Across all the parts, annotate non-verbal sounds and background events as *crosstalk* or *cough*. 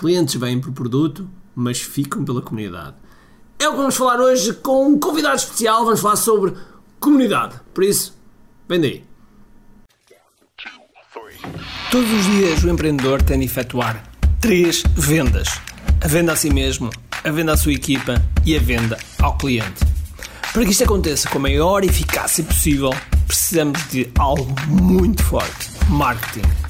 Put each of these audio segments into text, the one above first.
Clientes vêm por produto, mas ficam pela comunidade. É o que vamos falar hoje com um convidado especial. Vamos falar sobre comunidade. Por isso, vem daí. Todos os dias o empreendedor tem de efetuar três vendas: a venda a si mesmo, a venda à sua equipa e a venda ao cliente. Para que isto aconteça com a maior eficácia possível, precisamos de algo muito forte: marketing.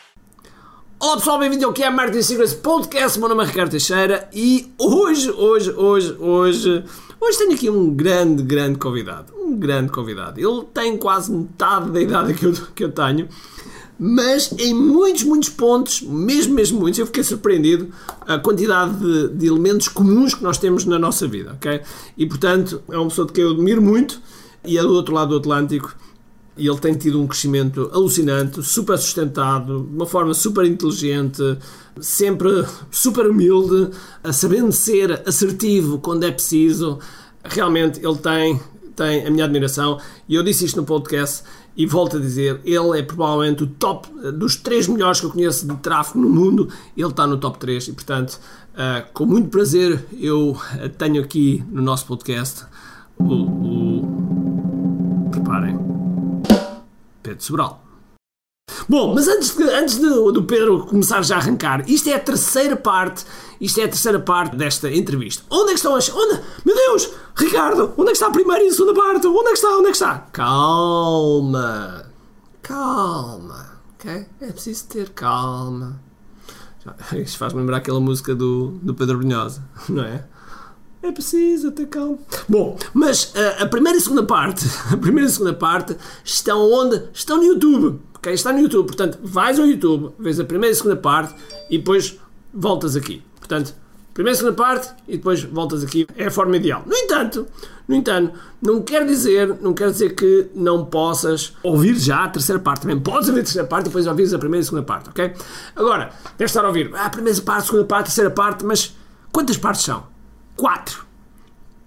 Olá pessoal, bem-vindo ao QI Marketing Secrets Podcast. Meu nome é Ricardo Teixeira e hoje, hoje, hoje, hoje, hoje tenho aqui um grande, grande convidado. Um grande convidado. Ele tem quase metade da idade que eu, que eu tenho mas em muitos, muitos pontos, mesmo, mesmo muitos, eu fiquei surpreendido a quantidade de, de, elementos comuns que nós temos na nossa vida, ok? E portanto, é uma pessoa de quem eu admiro muito e é do outro lado do Atlântico e ele tem tido um crescimento alucinante, super sustentado, de uma forma super inteligente, sempre super humilde, sabendo ser assertivo quando é preciso. Realmente ele tem, tem a minha admiração e eu disse isto no podcast e volto a dizer, ele é provavelmente o top dos três melhores que eu conheço de tráfego no mundo. Ele está no top 3 e, portanto, uh, com muito prazer, eu tenho aqui no nosso podcast o. o preparem. Pedro Sobral. Bom, mas antes, de, antes de, do Pedro começar já a arrancar, isto é a terceira parte, isto é a terceira parte desta entrevista. Onde é que estão as. Onde? Meu Deus! Ricardo, onde é que está a primeira e a segunda parte? Onde é que está? Onde é que está? Calma. Calma. Ok? É preciso ter calma. *laughs* Isto faz-me lembrar aquela música do, do Pedro Brunhosa, *laughs* não é? É preciso ter calma. Bom, mas a, eh, a primeira e segunda parte, *laughs* a primeira e segunda parte estão onde? Estão no YouTube. Ok? Está no YouTube. Portanto, vais ao YouTube, vês a primeira e segunda parte e depois voltas aqui. Portanto, primeira e segunda parte e depois voltas aqui. É a forma ideal. No entanto, no entanto, não quer dizer, não quer dizer que não possas ouvir já a terceira parte. Também podes ouvir a terceira parte e depois ouvires a primeira e a segunda parte, ok? Agora, deves estar a ouvir ah, a primeira parte, a segunda parte, a terceira parte, mas quantas partes são? Quatro.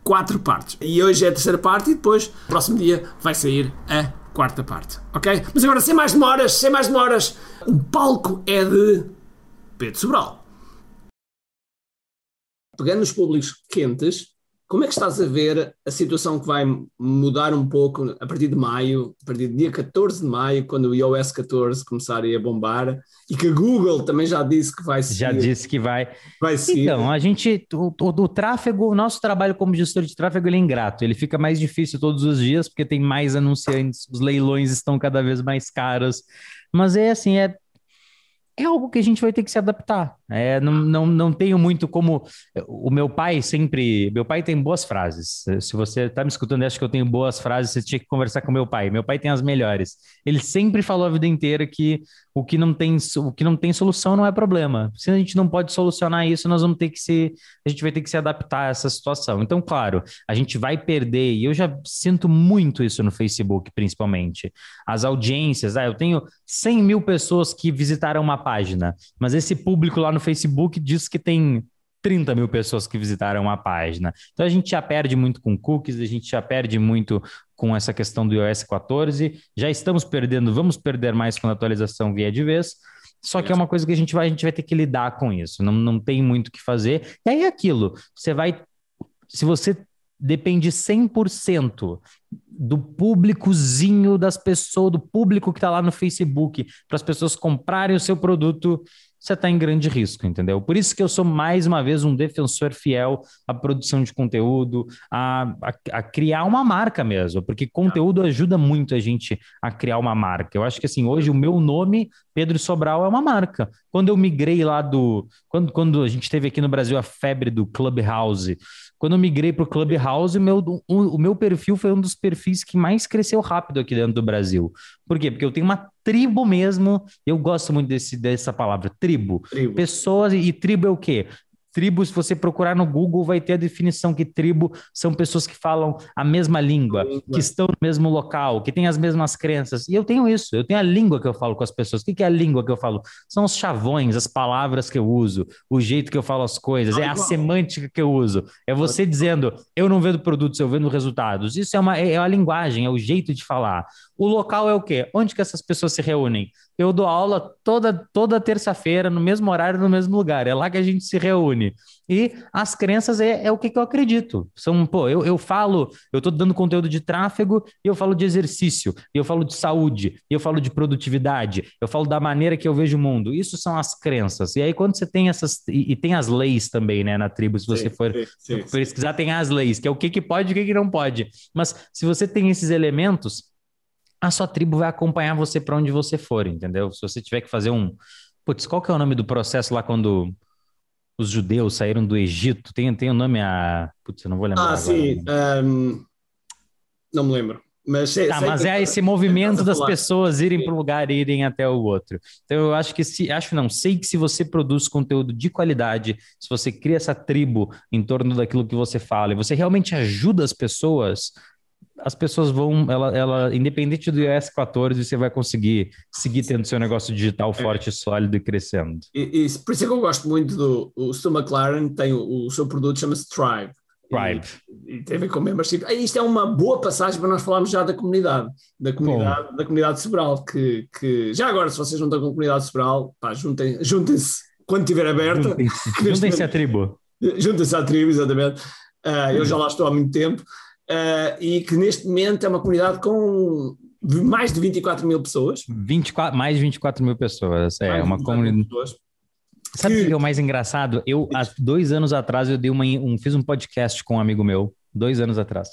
Quatro partes. E hoje é a terceira parte e depois, próximo dia, vai sair a quarta parte, ok? Mas agora, sem mais demoras, sem mais demoras, o palco é de Pedro Sobral. Pegando nos públicos quentes, como é que estás a ver a situação que vai mudar um pouco a partir de maio, a partir do dia 14 de maio, quando o iOS 14 começar a bombar e que a Google também já disse que vai seguir. Já disse que vai. Vai seguir. Então, a gente, o, o, o tráfego, o nosso trabalho como gestor de tráfego ele é ingrato. Ele fica mais difícil todos os dias porque tem mais anunciantes, os leilões estão cada vez mais caros. Mas é assim, é é algo que a gente vai ter que se adaptar. É, não, não, não tenho muito como. O meu pai sempre. Meu pai tem boas frases. Se você está me escutando e acha que eu tenho boas frases, você tinha que conversar com meu pai. Meu pai tem as melhores. Ele sempre falou a vida inteira que o que não tem, o que não tem solução não é problema. Se a gente não pode solucionar isso, nós vamos ter que se. A gente vai ter que se adaptar a essa situação. Então, claro, a gente vai perder, e eu já sinto muito isso no Facebook, principalmente. As audiências. Ah, eu tenho 100 mil pessoas que visitaram uma página, mas esse público lá no Facebook diz que tem 30 mil pessoas que visitaram a página. Então a gente já perde muito com cookies, a gente já perde muito com essa questão do iOS 14. Já estamos perdendo, vamos perder mais quando a atualização vier de vez. Só que é uma coisa que a gente vai, a gente vai ter que lidar com isso. Não, não tem muito o que fazer. E aí é aquilo, você vai. Se você depende 100% do públicozinho das pessoas, do público que está lá no Facebook, para as pessoas comprarem o seu produto, você está em grande risco, entendeu? Por isso que eu sou mais uma vez um defensor fiel à produção de conteúdo, a, a, a, criar uma marca mesmo, porque conteúdo ajuda muito a gente a criar uma marca. Eu acho que assim, hoje o meu nome, Pedro Sobral, é uma marca. Quando eu migrei lá do. Quando, quando a gente teve aqui no Brasil a febre do Clubhouse, quando eu migrei para o Clubhouse, meu, o, o meu perfil foi um dos perfis que mais cresceu rápido aqui dentro do Brasil. Por quê? Porque eu tenho uma tribo mesmo, eu gosto muito desse, dessa palavra, tribo. tribo. Pessoas, e tribo é o quê? Tribo, se você procurar no Google, vai ter a definição que tribo são pessoas que falam a mesma língua, que estão no mesmo local, que têm as mesmas crenças. E eu tenho isso, eu tenho a língua que eu falo com as pessoas. O que é a língua que eu falo? São os chavões, as palavras que eu uso, o jeito que eu falo as coisas, é a semântica que eu uso. É você dizendo, eu não vendo produtos, eu vendo resultados. Isso é uma é a linguagem, é o jeito de falar. O local é o quê? Onde que essas pessoas se reúnem? Eu dou aula toda, toda terça-feira, no mesmo horário, no mesmo lugar. É lá que a gente se reúne. E as crenças é, é o que, que, eu acredito. São, pô, eu, eu falo, eu estou dando conteúdo de tráfego e eu falo de exercício, e eu falo de saúde, e eu falo de produtividade, eu falo da maneira que eu vejo o mundo. Isso são as crenças. E aí, quando você tem essas. E, e tem as leis também, né, na tribo, se você sim, for sim, sim, pesquisar, tem as leis, que é o que, que pode e o que, que não pode. Mas se você tem esses elementos a sua tribo vai acompanhar você para onde você for, entendeu? Se você tiver que fazer um. Putz, qual que é o nome do processo lá quando os judeus saíram do Egito? Tem, tem o um nome a. Putz, eu não vou lembrar. Ah, agora. sim. Um... Não me lembro. Mas, sei, tá, sei mas é esse movimento das pessoas irem para um lugar e irem até o outro. Então eu acho que se acho não, sei que se você produz conteúdo de qualidade, se você cria essa tribo em torno daquilo que você fala e você realmente ajuda as pessoas, as pessoas vão, ela, ela, independente do iOS 14, você vai conseguir seguir tendo seu negócio digital é. forte, é. sólido e crescendo. E, e, por isso é que eu gosto muito do o Stu McLaren, tem o, o seu produto chama-se Tribe. Tribe. E, e, tem a ver com membership. Ah, isto é uma boa passagem para nós falarmos já da comunidade, da comunidade, Bom. da comunidade Sobral, que, que já agora, se vocês não estão com a comunidade Sobral, pá, juntem, juntem-se quando estiver aberta. Juntem-se juntem à tribo. *laughs* Juntem-se à tribo, exatamente. Uh, eu já lá estou há muito tempo uh, e que neste momento é uma comunidade com mais de 24 mil pessoas. 24, mais de 24 mil pessoas, é mais uma comunidade. Sabe o que... é o mais engraçado? Eu, há dois anos atrás, eu dei uma, um, fiz um podcast com um amigo meu, dois anos atrás,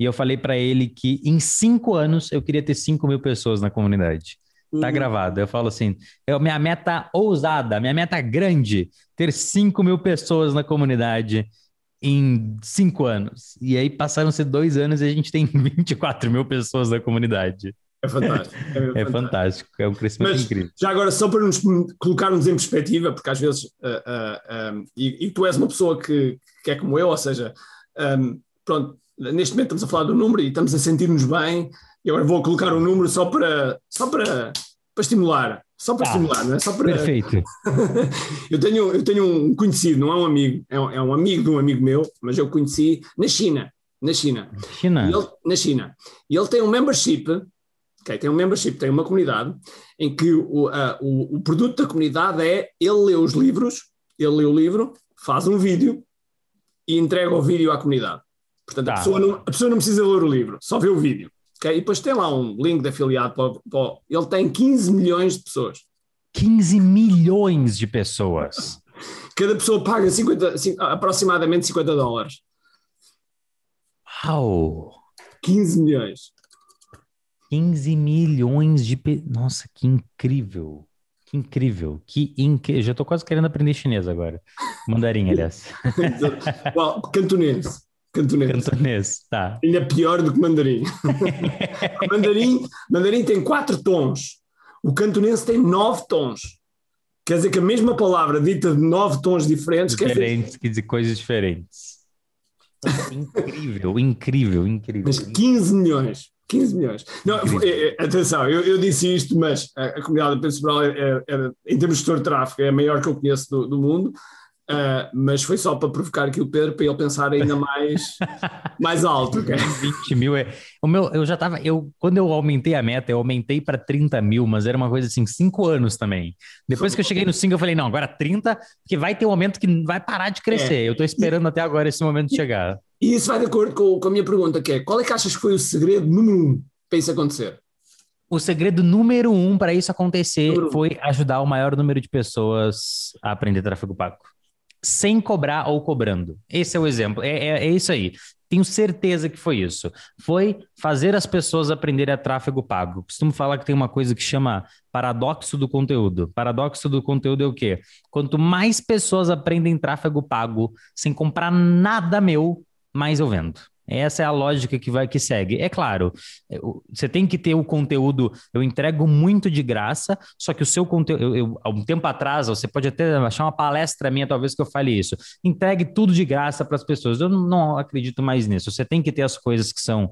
e eu falei para ele que em cinco anos eu queria ter 5 mil pessoas na comunidade. Tá uhum. gravado. Eu falo assim: é minha meta ousada, minha meta grande, ter 5 mil pessoas na comunidade em cinco anos. E aí passaram a ser dois anos e a gente tem *laughs* 24 mil pessoas na comunidade. É fantástico. É, *laughs* é fantástico. é um crescimento Mas, incrível. Já agora, só para nos colocarmos em perspectiva, porque às vezes, uh, uh, um, e, e, tu és uma pessoa que, que é como eu, ou seja, um, pronto, neste momento estamos a falar do número e estamos a sentir-nos bem, e agora vou colocar um número só para, só para, para estimular. Só para ah, estimular, não é? Só para... Perfeito. *laughs* eu, tenho, eu tenho um conhecido, não é um amigo, é um, é um, amigo de um amigo meu, mas eu conheci na China. Na China. China. Ele, na China. E ele tem um membership, okay, tem um membership, tem uma comunidade, em que o, o, o produto da comunidade é ele lê os livros, ele lê o livro, faz um vídeo e entrega o vídeo à comunidade. Portanto, tá. a, pessoa não, a pessoa não precisa ler o livro, só vê o vídeo. Okay? E depois tem lá um link de afiliado para, para, Ele tem 15 milhões de pessoas. 15 milhões de pessoas. Cada pessoa paga 50, aproximadamente 50 dólares. Uau! 15 milhões. 15 milhões de. Pe... Nossa, que incrível! Que incrível! Que! Já estou quase querendo aprender chinês agora. Mandarim, aliás. *laughs* well, cantonês. Cantonês. Cantonês, tá. Ainda pior do que mandarim. *laughs* mandarim. Mandarim tem quatro tons. O cantonense tem nove tons. Quer dizer que a mesma palavra dita de nove tons diferentes. Diferentes, quer dizer, quer dizer coisas diferentes. incrível, incrível, incrível. Mas 15 milhões. 15 milhões. Não, é, é, atenção, eu, eu, disse isto, mas a, a comunidade é, é, é, em termos de gestor de tráfego, é a maior que eu conheço do, do mundo. Uh, mas foi só para provocar aqui o Pedro para ele pensar ainda mais, *laughs* mais alto. Okay? 20 mil é. O meu, eu já estava. Eu, quando eu aumentei a meta, eu aumentei para 30 mil, mas era uma coisa assim, 5 anos também. Depois que eu cheguei no 5, eu falei, não, agora 30, porque vai ter um momento que vai parar de crescer. É. Eu estou esperando e, até agora esse momento chegar. E isso vai de acordo com, com, a minha pergunta, que é qual é que achas que foi o segredo número um para isso acontecer? O segredo número um para isso acontecer foi ajudar o maior número de pessoas a aprender tráfego pago sem cobrar ou cobrando. Esse é o exemplo. É, é, é, isso aí. Tenho certeza que foi isso. Foi fazer as pessoas aprenderem a tráfego pago. Costumo falar que tem uma coisa que chama paradoxo do conteúdo. Paradoxo do conteúdo é o quê? Quanto mais pessoas aprendem tráfego pago sem comprar nada meu, mais eu vendo. Essa é a lógica que vai que segue. É claro, é, você tem que ter o conteúdo. Eu entrego muito de graça, só que o seu conteúdo. Eu, eu, há um tempo atrás, você pode até achar uma palestra minha, talvez que eu fale isso. Entregue tudo de graça para as pessoas. Eu não acredito mais nisso. Você tem que ter as coisas que são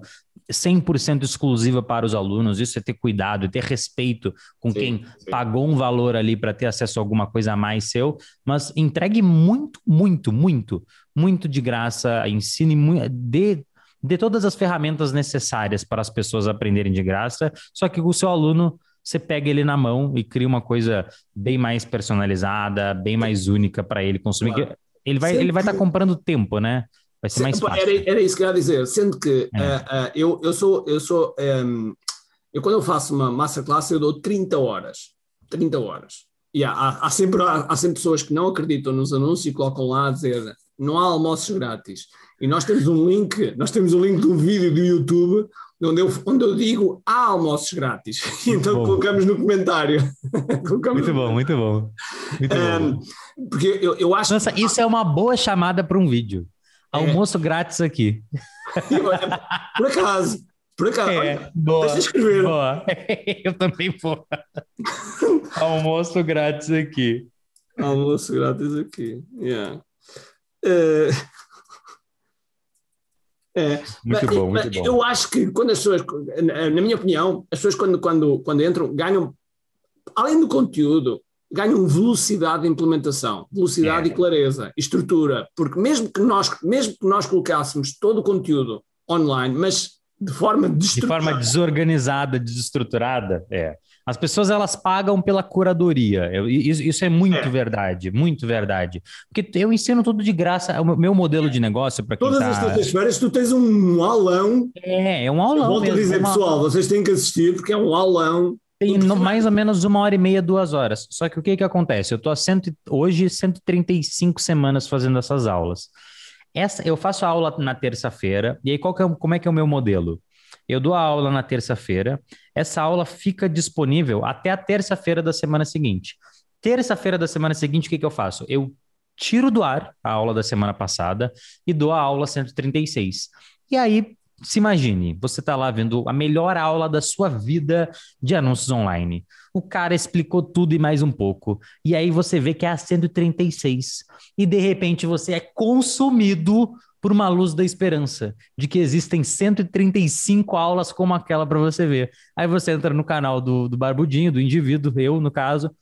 100% exclusiva para os alunos. Isso é ter cuidado ter respeito com sim, quem sim. pagou um valor ali para ter acesso a alguma coisa a mais seu. Mas entregue muito, muito, muito muito de graça, ensine muito, dê, dê todas as ferramentas necessárias para as pessoas aprenderem de graça, só que o seu aluno você pega ele na mão e cria uma coisa bem mais personalizada, bem mais única para ele consumir. Claro. Ele vai ele vai estar tá comprando tempo, né? Vai ser mais fácil. Era, era isso que eu ia dizer, sendo que é. uh, uh, eu, eu sou eu sou um, ehm, eu quando eu faço uma masterclass eu dou 30 horas. 30 horas. E há, há, sempre, há, há, sempre pessoas que não acreditam nos anúncios e colocam lá a dizer não há almoços grátis. E nós temos um link, nós temos um link de um vídeo do YouTube onde eu, onde eu digo há almoços grátis. *laughs* Então bom. colocamos no comentário. *laughs* colocamos muito bom, muito bom. Muito um, bom. Porque eu, eu acho. Nossa, que... isso é uma boa chamada para um vídeo. É. Almoço é. grátis aqui. Por acaso. Por acaso. É, boa, deixa eu escrever. Boa. *laughs* Eu também vou. *laughs* Almoço grátis aqui. Almoço grátis aqui. Yeah. Uh... É, muito bom, muito bom. Eu acho que quando as pessoas, na minha opinião, as pessoas quando, quando, quando entram ganham, além do conteúdo, ganham velocidade de implementação, velocidade é. e clareza, estrutura, porque mesmo que nós, mesmo que nós colocássemos todo o conteúdo online, mas de forma de forma desorganizada, desestruturada, é. As pessoas elas pagam pela curadoria. Eu, isso, isso, é muito é. verdade, muito verdade. Porque eu ensino tudo de graça. O meu modelo de negócio para quem Todas tá... as terças-feiras tu tens um aulão. É, é um aulão. Volto mesmo, a dizer, uma... pessoal, vocês têm que assistir porque é um aulão. Tem no, mais ou menos uma hora e meia, duas horas. Só que o que que acontece? Eu estou cento, hoje 135 semanas fazendo essas aulas. Essa, eu faço a aula na terça-feira, e aí qual é, como é que é o meu modelo? Eu dou a aula na terça-feira. Essa aula fica disponível até a terça-feira da semana seguinte. Terça-feira da semana seguinte, o que, que eu faço? Eu tiro do ar a aula da semana passada e dou a aula 136. E aí, se imagine, você está lá vendo a melhor aula da sua vida de anúncios online. O cara explicou tudo e mais um pouco. E aí você vê que é a 136. E de repente você é consumido por uma luz da esperança, de que existem 135 aulas como aquela para você ver. Aí você entra no canal do, do Barbudinho, do indivíduo, eu no caso,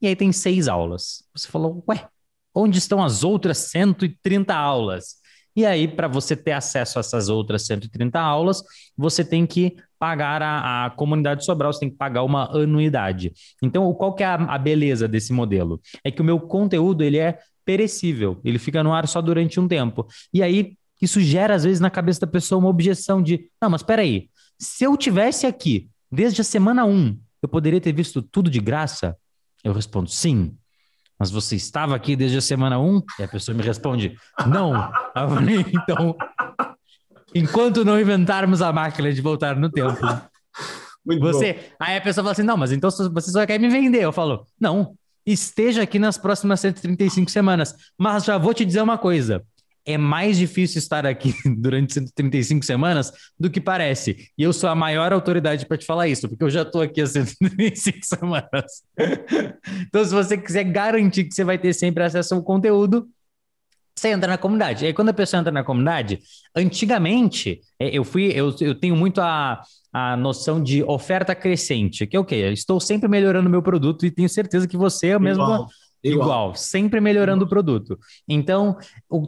e aí tem seis aulas. Você falou, ué, onde estão as outras 130 aulas? E aí, para você ter acesso a essas outras 130 aulas, você tem que pagar a, a, comunidade Sobral, você tem que pagar uma anuidade. Então, qual que é a, a beleza desse modelo? É que o meu conteúdo ele é perecível, ele fica no ar só durante um tempo. E aí, isso gera, às vezes, na cabeça da pessoa uma objeção de: não, mas peraí, se eu tivesse aqui desde a semana 1, eu poderia ter visto tudo de graça? Eu respondo: sim. Mas você estava aqui desde a semana 1? E a pessoa me responde: não. Eu falei, então, enquanto não inventarmos a máquina de voltar no tempo. Muito você, bom. aí a pessoa fala assim: não, mas então você só quer me vender. Eu falo: não, esteja aqui nas próximas 135 semanas. Mas já vou te dizer uma coisa: é mais difícil estar aqui *laughs* durante 135 semanas do que parece. E eu sou a maior autoridade para te falar isso, porque eu já estou aqui há 135 *laughs* semanas. então, se você quiser garantir que você vai ter sempre acesso ao conteúdo, você entra na comunidade. E aí, quando a pessoa entra na comunidade, antigamente, é, eu fui, eu, eu tenho muito a, a noção de oferta crescente, que é o quê? Estou sempre melhorando meu produto e tenho certeza que você é o mesmo. Igual. Igual. Igual, sempre melhorando o produto. Então,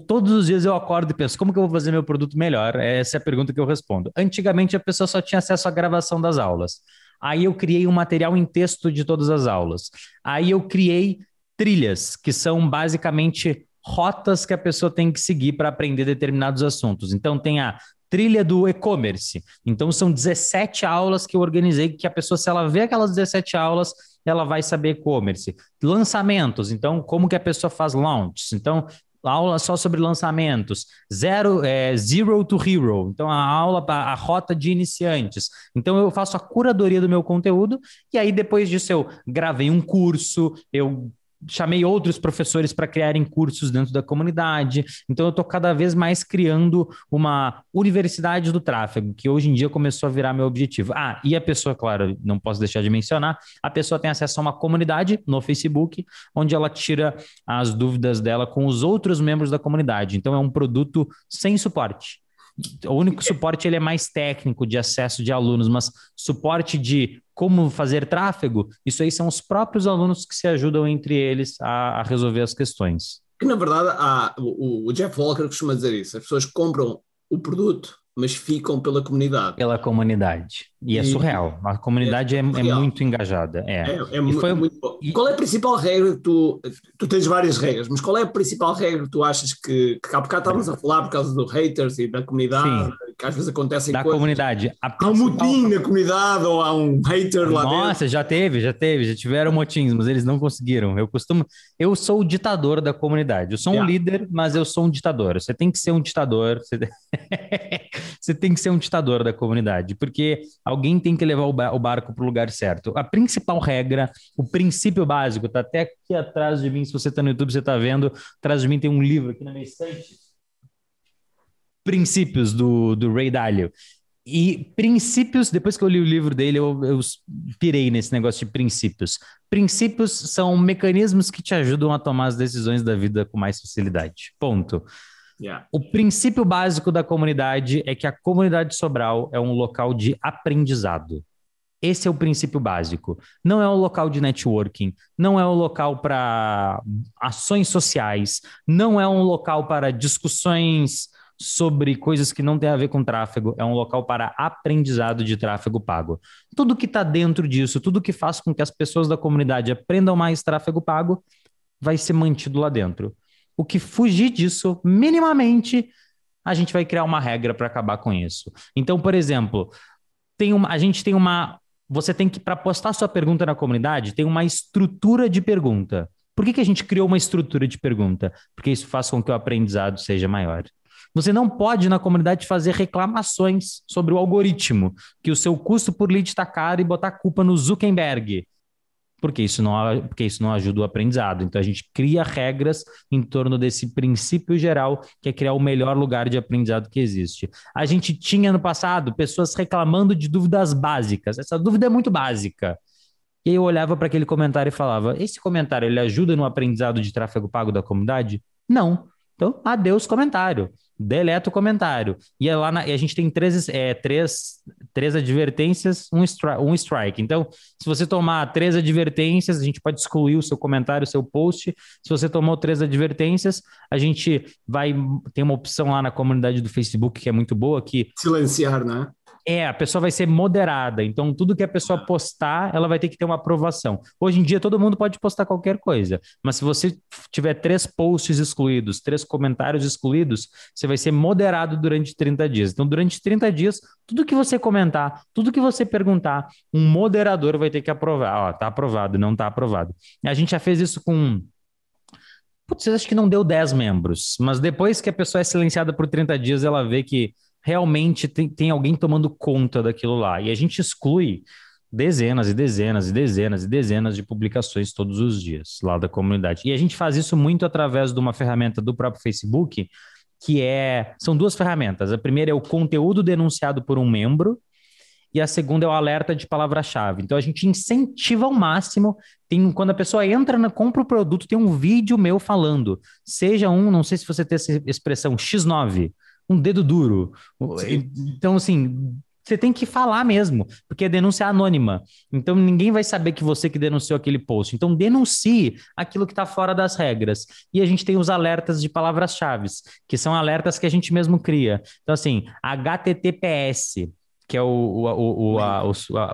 todos os dias eu acordo e penso, como que eu vou fazer meu produto melhor? Essa é a pergunta que eu respondo. Antigamente, a pessoa só tinha acesso à gravação das aulas. Aí eu criei um material em texto de todas as aulas. Aí eu criei trilhas, que são basicamente rotas que a pessoa tem que seguir para aprender determinados assuntos. Então, tem a trilha do e-commerce. Então, são 17 aulas que eu organizei, que a pessoa, se ela vê aquelas 17 aulas, ela vai saber e-commerce. Lançamentos, então, como que a pessoa faz launches? Então, aula só sobre lançamentos, zero, é, zero to hero, então a aula, a, a rota de iniciantes. Então eu faço a curadoria do meu conteúdo e aí depois disso eu gravei um curso, eu chamei outros professores para criarem cursos dentro da comunidade. Então, eu estou cada vez mais criando uma universidade do tráfego, que hoje em dia começou a virar meu objetivo. Ah, e a pessoa, claro, não posso deixar de mencionar, a pessoa tem acesso a uma comunidade no Facebook, onde ela tira as dúvidas dela com os outros membros da comunidade. Então, é um produto sem suporte. O único suporte ele é mais técnico de acesso de alunos, mas suporte de como fazer tráfego, isso aí são os próprios alunos que se ajudam entre eles a, a resolver as questões. Que na verdade há, o, o Jeff Walker costuma dizer isso: as pessoas compram o produto mas ficam pela comunidade. Pela comunidade. E, é surreal. A comunidade é, é, é muito engajada. É, é, é foi... muito bom. E... Qual é a principal regra que tu. Tu tens várias regras, mas qual é a principal regra que tu achas que. que há bocado estávamos a falar por causa dos haters e da comunidade, Sim. que às vezes acontecem da coisas. comunidade. A principal... Há um motim na comunidade ou há um hater lá Nossa, dentro. Nossa, já teve, já teve, já tiveram motins, mas eles não conseguiram. Eu costumo. Eu sou o ditador da comunidade. Eu sou um líder, mas eu sou um ditador. Você tem que ser um ditador. Você, *laughs* você tem que ser um ditador da comunidade, porque alguém tem que levar o barco para o lugar certo. A principal regra, o princípio básico, está até aqui atrás de mim, se você está no YouTube, você está vendo, atrás de mim tem um livro aqui na minha estante. Princípios do, do Ray Dalio. E princípios, depois que eu li o livro dele, eu, eu pirei nesse negócio de princípios. Princípios são mecanismos que te ajudam a tomar as decisões da vida com mais facilidade. Ponto. Yeah. O princípio básico da comunidade é que a comunidade Sobral é um local de aprendizado. Esse é o princípio básico. Não é um local de networking, não é um local para ações sociais, não é um local para discussões sobre coisas que não têm a ver com tráfego, é um local para aprendizado de tráfego pago. Tudo que está dentro disso, tudo que faz com que as pessoas da comunidade aprendam mais tráfego pago, vai ser mantido lá dentro. O que fugir disso, minimamente, a gente vai criar uma regra para acabar com isso. Então, por exemplo, tem uma, a gente tem uma. Você tem que, para postar sua pergunta na comunidade, tem uma estrutura de pergunta. Por que, que a gente criou uma estrutura de pergunta? Porque isso faz com que o aprendizado seja maior. Você não pode, na comunidade, fazer reclamações sobre o algoritmo, que o seu custo por lead está caro e botar culpa no Zuckerberg porque isso não, porque isso não ajuda o aprendizado. Então a gente cria regras em torno desse princípio geral, que é criar o melhor lugar de aprendizado que existe. A gente tinha no passado pessoas reclamando de dúvidas básicas. Essa dúvida é muito básica. E eu olhava para aquele comentário e falava: esse comentário ele ajuda no aprendizado de tráfego pago da comunidade? Não. Então, adeus comentário deleta o comentário. E, é lá na, e a gente tem três, é, três, três advertências, um, stri um strike. Então, se você tomar três advertências, a gente pode excluir o seu comentário, o seu post. Se você tomou três advertências, a gente vai. Tem uma opção lá na comunidade do Facebook que é muito boa que. Silenciar, né? É, a pessoa vai ser moderada. Então, tudo que a pessoa postar, ela vai ter que ter uma aprovação. Hoje em dia, todo mundo pode postar qualquer coisa. Mas se você tiver três posts excluídos, três comentários excluídos, você vai ser moderado durante 30 dias. Então, durante 30 dias, tudo que você comentar, tudo que você perguntar, um moderador vai ter que aprovar. Ó, tá aprovado, não tá aprovado. A gente já fez isso com Putz, acho que não deu 10 membros, mas depois que a pessoa é silenciada por 30 dias, ela vê que realmente tem, tem alguém tomando conta daquilo lá. E a gente exclui dezenas e dezenas e dezenas e dezenas de publicações todos os dias lá da comunidade. E a gente faz isso muito através de uma ferramenta do próprio Facebook, que é são duas ferramentas. A primeira é o conteúdo denunciado por um membro e a segunda é o alerta de palavra-chave. Então a gente incentiva ao máximo. Tem quando a pessoa entra na compra o produto, tem um vídeo meu falando. Seja um, não sei se você tem essa expressão X9 um dedo duro. Sim. Então, assim, você tem que falar mesmo, porque é denúncia anônima. Então, ninguém vai saber que você que denunciou aquele post. Então, denuncie aquilo que está fora das regras. E a gente tem os alertas de palavras-chave, que são alertas que a gente mesmo cria. Então, assim, HTTPS que é o, o, o, a,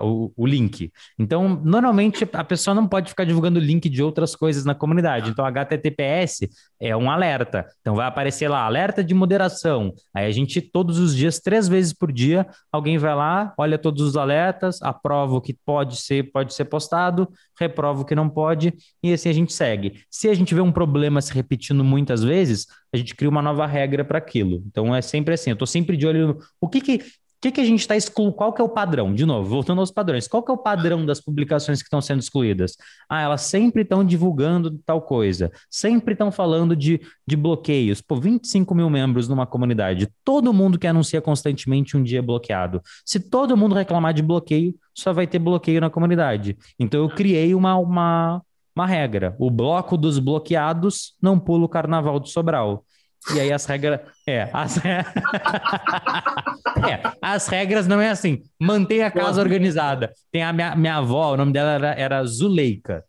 o, o, link. Então, normalmente a pessoa não pode ficar divulgando link de outras coisas na comunidade. Então, HTTPS é um alerta. Então, vai aparecer lá, alerta de moderação. Aí a gente, todos os dias, três vezes por dia, alguém vai lá, olha todos os alertas, aprova o que pode ser, pode ser postado, reprova o que não pode, e assim a gente segue. Se a gente vê um problema se repetindo muitas vezes, a gente cria uma nova regra para aquilo. Então, é sempre assim, eu estou sempre de olho no o que, que que, que a gente está excluindo? Qual que é o padrão? De novo, voltando aos padrões, qual que é o padrão das publicações que estão sendo excluídas? Ah, elas sempre estão divulgando tal coisa, sempre estão falando de, de bloqueios. Pô, 25 mil membros numa comunidade, todo mundo que anuncia constantemente um dia bloqueado. Se todo mundo reclamar de bloqueio, só vai ter bloqueio na comunidade. Então eu criei uma, uma, uma regra: o bloco dos bloqueados não pula o carnaval do Sobral. E aí as regras. É, as, *laughs* é, as regras não é assim. Mantenha a casa organizada. Tem a minha, minha avó, o nome dela era, era Zuleika.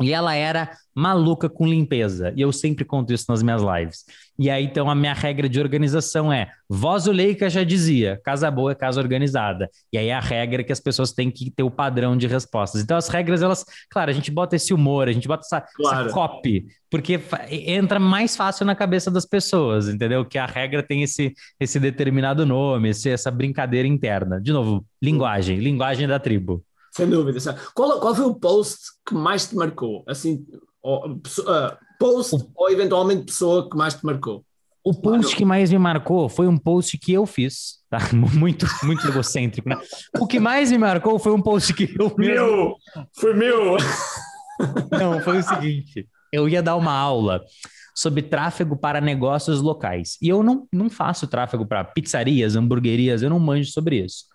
E ela era maluca com limpeza. E eu sempre conto isso nas minhas lives. E aí, então, a minha regra de organização é: voz Leica já dizia, casa boa é casa organizada. E aí a regra é que as pessoas têm que ter o padrão de respostas. Então, as regras, elas, claro, a gente bota esse humor, a gente bota essa, claro. essa copy, porque entra mais fácil na cabeça das pessoas, entendeu? Que a regra tem esse, esse determinado nome, esse, essa brincadeira interna. De novo, linguagem, linguagem da tribo. Sem dúvida. Qual, qual foi o post que mais te marcou? Assim, ou, uh, post o... ou eventualmente pessoa que mais te marcou? O post que mais me marcou foi um post que eu fiz, tá? *laughs* Muito, muito egocêntrico, né? O que mais me marcou foi um post que eu mesmo... Meu! Foi meu! *laughs* Não, foi o seguinte, eu ia dar uma aula sobre tráfego para negócios locais. E eu não, não faço tráfego para pizzarias, hamburguerias, eu não manjo sobre isso.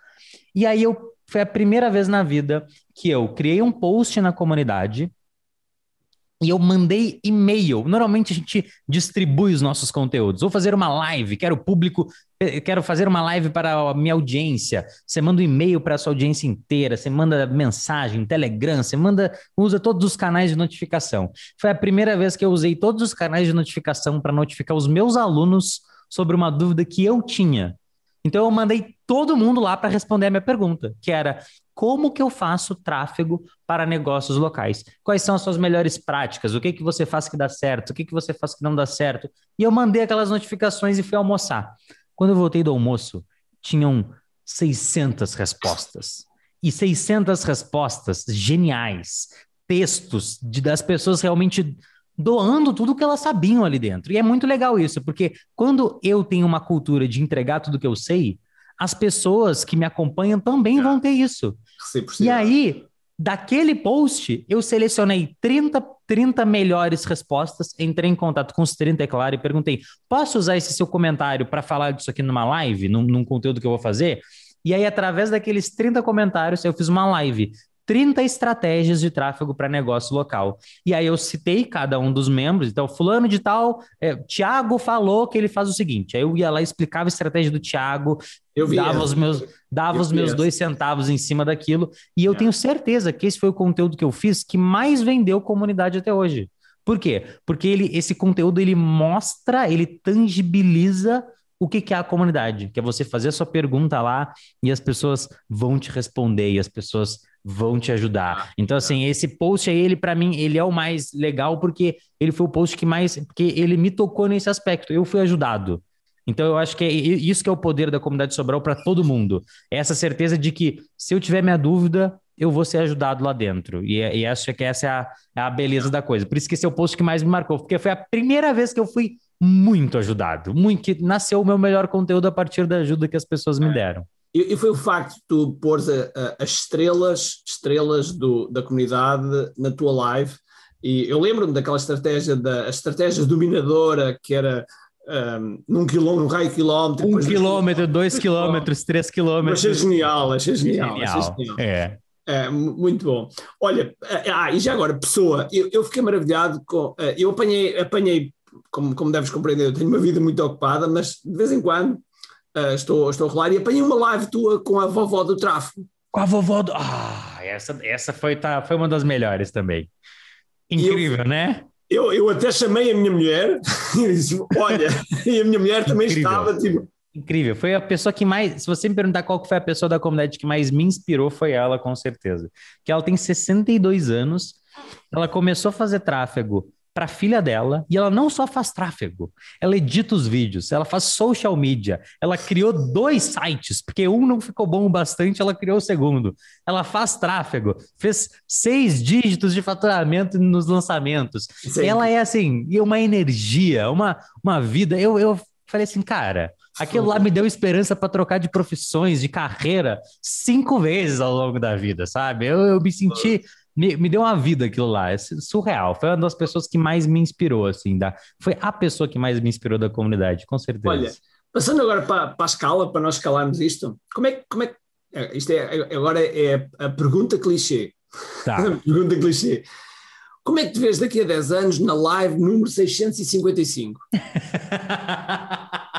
E aí eu foi a primeira vez na vida que eu criei um post na comunidade e eu mandei e-mail. Normalmente a gente distribui os nossos conteúdos. Vou fazer uma live, quero público, eh, quero fazer uma live para a minha audiência. Você manda um e-mail para a sua audiência inteira, você manda mensagem, Telegram, você manda, usa todos os canais de notificação. Foi a primeira vez que eu usei todos os canais de notificação para notificar os meus alunos sobre uma dúvida que eu tinha. Então eu mandei todo mundo lá para responder a minha pergunta, que era como que eu faço tráfego para negócios locais? Quais são as suas melhores práticas? O que que você faz que dá certo? O que que você faz que não dá certo? E eu mandei aquelas notificações e fui almoçar. Quando eu voltei do almoço, tinham 600 respostas. E 600 respostas geniais, textos de, das pessoas realmente doando tudo que elas sabiam ali dentro. E é muito legal isso, porque quando eu tenho uma cultura de entregar tudo que eu sei, as pessoas que me acompanham também é. vão ter isso. 100%. E aí, daquele post, eu selecionei 30, 30 melhores respostas, entrei em contato com os 30, é claro, e perguntei: posso usar esse seu comentário para falar disso aqui numa live, num, num conteúdo que eu vou fazer? E aí, através daqueles 30 comentários, eu fiz uma live 30 estratégias de tráfego para negócio local. E aí eu citei cada um dos membros. Então, fulano de tal, é, Tiago falou que ele faz o seguinte. Aí eu ia lá, explicava a estratégia do Tiago, dava os meus, dava os meus dois centavos em cima daquilo. E eu é. tenho certeza que esse foi o conteúdo que eu fiz que mais vendeu comunidade até hoje. Por quê? Porque ele, esse conteúdo ele mostra, ele tangibiliza o que, que é a comunidade, que é você fazer a sua pergunta lá e as pessoas vão te responder e as pessoas vão te ajudar. Ah, então, assim, esse post aí, ele para mim, ele é o mais legal porque ele foi o post que mais, porque ele me tocou nesse aspecto. Eu fui ajudado. Então, eu acho que é isso que é o poder da comunidade Sobral para todo mundo. É essa certeza de que se eu tiver minha dúvida, eu vou ser ajudado lá dentro. E, e acho que essa é a, é a beleza da coisa. Por isso que esse é o post que mais me marcou, porque foi a primeira vez que eu fui muito ajudado, muito que nasceu o meu melhor conteúdo a partir da ajuda que as pessoas me é. deram. E, e foi o facto de tu pôr as estrelas, estrelas do, da comunidade na tua live. E eu lembro-me daquela estratégia, da, a estratégia dominadora que era um, num quilômetro, um raio quilómetro. Um quilômetro, dois *laughs* quilômetros, três quilômetros. Achei genial, achei genial. genial. Achei genial. É. É, muito bom. Olha, eh, ah, e já agora, pessoa, eu, eu fiquei maravilhado com. Eh, eu apanhei, apanhei como, como deves compreender, eu tenho uma vida muito ocupada, mas de vez em quando uh, estou, estou a rolar e apanhei uma live tua com a vovó do tráfego. Com a vovó do. Ah, essa, essa foi, tá, foi uma das melhores também. Incrível, eu, né? Eu, eu até chamei a minha mulher *laughs* e disse: Olha, e a minha mulher também Incrível. estava tipo. Incrível, foi a pessoa que mais. Se você me perguntar qual foi a pessoa da comunidade que mais me inspirou, foi ela, com certeza. Que ela tem 62 anos, ela começou a fazer tráfego para a filha dela e ela não só faz tráfego, ela edita os vídeos, ela faz social media, ela criou dois sites, porque um não ficou bom o bastante, ela criou o segundo. Ela faz tráfego, fez seis dígitos de faturamento nos lançamentos. Sim. Ela é assim, uma energia, uma, uma vida. Eu, eu falei assim, cara, Aquilo lá me deu esperança para trocar de profissões, de carreira, cinco vezes ao longo da vida, sabe? Eu, eu me senti. Me, me, deu uma vida aquilo lá, é surreal. Foi uma das pessoas que mais me inspirou, assim. Da, foi a pessoa que mais me inspirou da comunidade, com certeza. Olha, passando agora para, para a escala, para nós escalarmos isto, como é, como é é, isto é, agora é a pergunta clichê. Tá. *laughs* pergunta clichê. Como é que te vês daqui a 10 anos na live número 655? *laughs*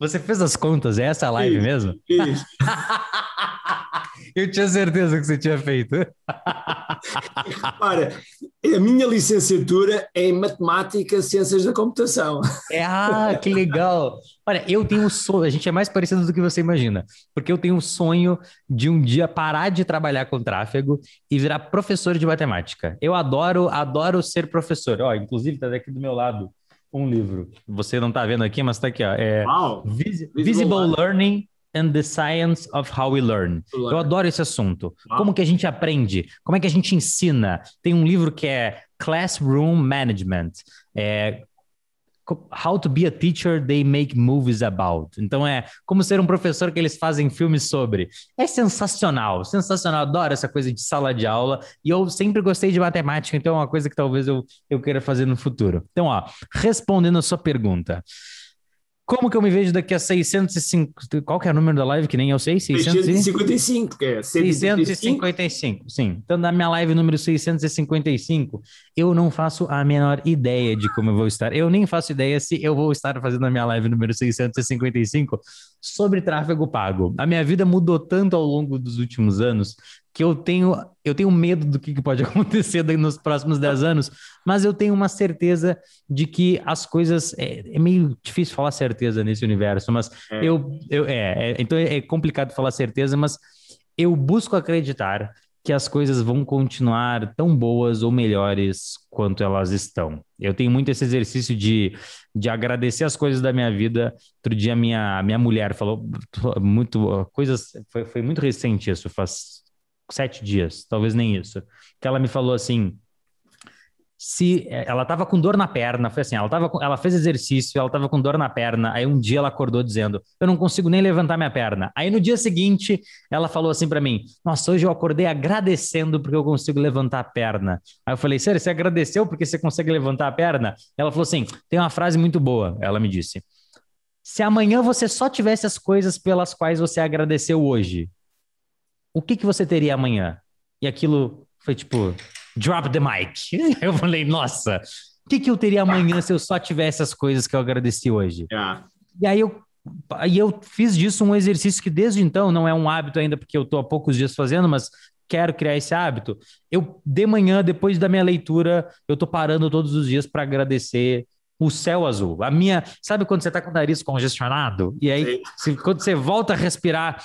Você fez as contas? É essa live isso, mesmo? Isso. *laughs* Eu tinha certeza que você tinha feito. *laughs* Ora, a minha licenciatura é em Matemática e Ciências da Computação. É, ah, que legal. Olha, eu tenho um sonho, a gente é mais parecido do que você imagina, porque eu tenho um sonho de um dia parar de trabalhar com tráfego e virar professor de matemática. Eu adoro, adoro ser professor. Ó, inclusive, está aqui do meu lado um livro. Você não está vendo aqui, mas está aqui, ó. É Wow. Visible, Visible Learning and the Science of How We Learn. Eu adoro esse assunto. Como que a gente aprende? Como é que a gente ensina? Tem um livro que é Classroom Management. É, How to be a teacher they make movies about. Então é como ser um professor que eles fazem filmes sobre. É sensacional, sensacional. Adoro essa coisa de sala de aula e eu sempre gostei de matemática, então é uma coisa que talvez eu, eu queira fazer no futuro. Então, ó, respondendo a sua pergunta. Como que eu me vejo daqui a 605? Qual que é o número da live que nem eu sei? 655, que é 655, sim. Então, na minha live número 655, eu não faço a menor ideia de como eu vou estar. Eu nem faço ideia se eu vou estar fazendo a minha live número 655 sobre tráfego pago. A minha vida mudou tanto ao longo dos últimos anos que eu tenho, eu tenho medo do que pode *laughs* acontecer nos próximos 10 anos, mas eu tenho uma certeza de que as coisas. É, é meio difícil falar certeza nesse universo, mas é. eu, eu é, é, então é complicado falar certeza, mas eu busco acreditar que as coisas vão continuar tão boas ou melhores quanto elas estão. Eu tenho muito esse exercício de, de agradecer as coisas da minha vida. Outro dia minha minha mulher falou muito coisas foi, foi muito recente isso, faz sete dias, talvez nem isso, que ela me falou assim, se ela estava com dor na perna, foi assim, ela tava com, ela fez exercício, ela estava com dor na perna, aí um dia ela acordou dizendo, eu não consigo nem levantar minha perna. Aí no dia seguinte, ela falou assim para mim, nossa, hoje eu acordei agradecendo porque eu consigo levantar a perna. Aí eu falei, sério, você agradeceu porque você consegue levantar a perna? Ela falou assim, tem uma frase muito boa, ela me disse, se amanhã você só tivesse as coisas pelas quais você agradeceu hoje, o que, que você teria amanhã? E aquilo foi tipo, drop the mic. *laughs* Eu falei, nossa, o que, que eu teria amanhã se eu só tivesse as coisas que eu agradeci hoje? Yeah. E aí eu, aí eu fiz disso um exercício que desde então não é um hábito ainda, porque eu estou há poucos dias fazendo, mas quero criar esse hábito. Eu, de manhã, depois da minha leitura, eu estou parando todos os dias para agradecer o céu azul. A minha, sabe quando você está com o nariz congestionado? E aí, se, quando você volta a respirar,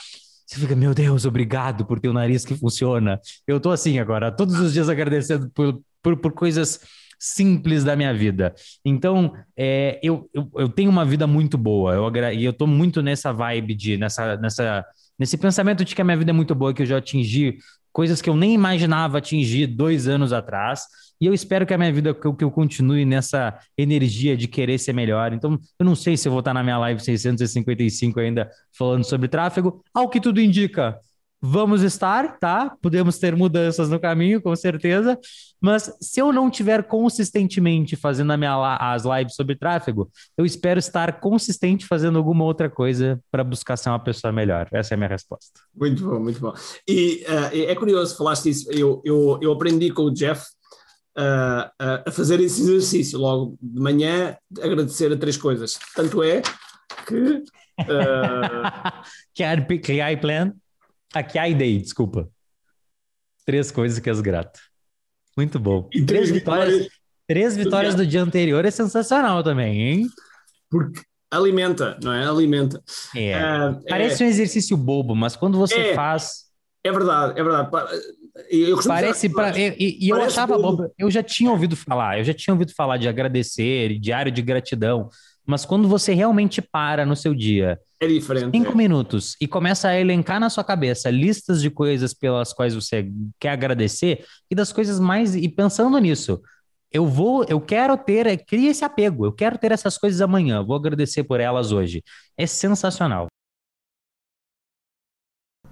você fica, meu Deus, obrigado por ter um nariz que funciona. Eu tô assim agora, todos os dias agradecendo por, por, por coisas simples da minha vida. Então, é, eu, eu, eu, tenho uma vida muito boa. Eu, e eu tô muito nessa vibe de, nessa, nessa, nesse pensamento de que a minha vida é muito boa, que eu já atingi coisas que eu nem imaginava atingir dois anos atrás. E eu espero que a minha vida, que eu, que eu continue nessa energia de querer ser melhor. Então, eu não sei se eu vou estar na minha live 655 ainda falando sobre tráfego. Ao que tudo indica, vamos estar, tá? Podemos ter mudanças no caminho, com certeza. Mas se eu não tiver consistentemente fazendo a minha, as lives sobre tráfego, eu espero estar consistente fazendo alguma outra coisa para buscar ser uma pessoa melhor. Essa é a minha resposta. Muito bom, muito bom. E uh, é curioso, falaste isso. Eu, eu, eu aprendi com o Jeff uh, a fazer esse exercício logo de manhã, agradecer a três coisas. Tanto é que. *laughs* Uh... que há plan? Aqui há ideia, desculpa. Três coisas que és grato. Muito bom. E três, três vitórias, vitórias, três vitórias do dia anterior é sensacional também, hein? Porque alimenta, não é? Alimenta. É. Uh, Parece é... um exercício bobo, mas quando você é, faz. É verdade, é verdade. Eu Parece para e, e eu achava bobo. Eu já tinha ouvido falar, eu já tinha ouvido falar de agradecer, diário de gratidão, mas quando você realmente para no seu dia, é diferente. Cinco é. minutos e começa a elencar na sua cabeça listas de coisas pelas quais você quer agradecer e das coisas mais e pensando nisso, eu vou, eu quero ter, cria esse apego, eu quero ter essas coisas amanhã, vou agradecer por elas hoje. É sensacional.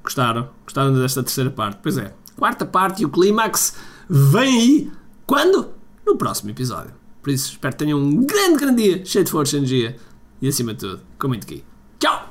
Gostaram? Gostaram desta terceira parte? Pois é. Quarta parte e o clímax vem aí. Quando? No próximo episódio. Por isso, espero que tenham um grande, grande dia, cheio de força e energia e, acima de tudo, com muito aqui. Tchau!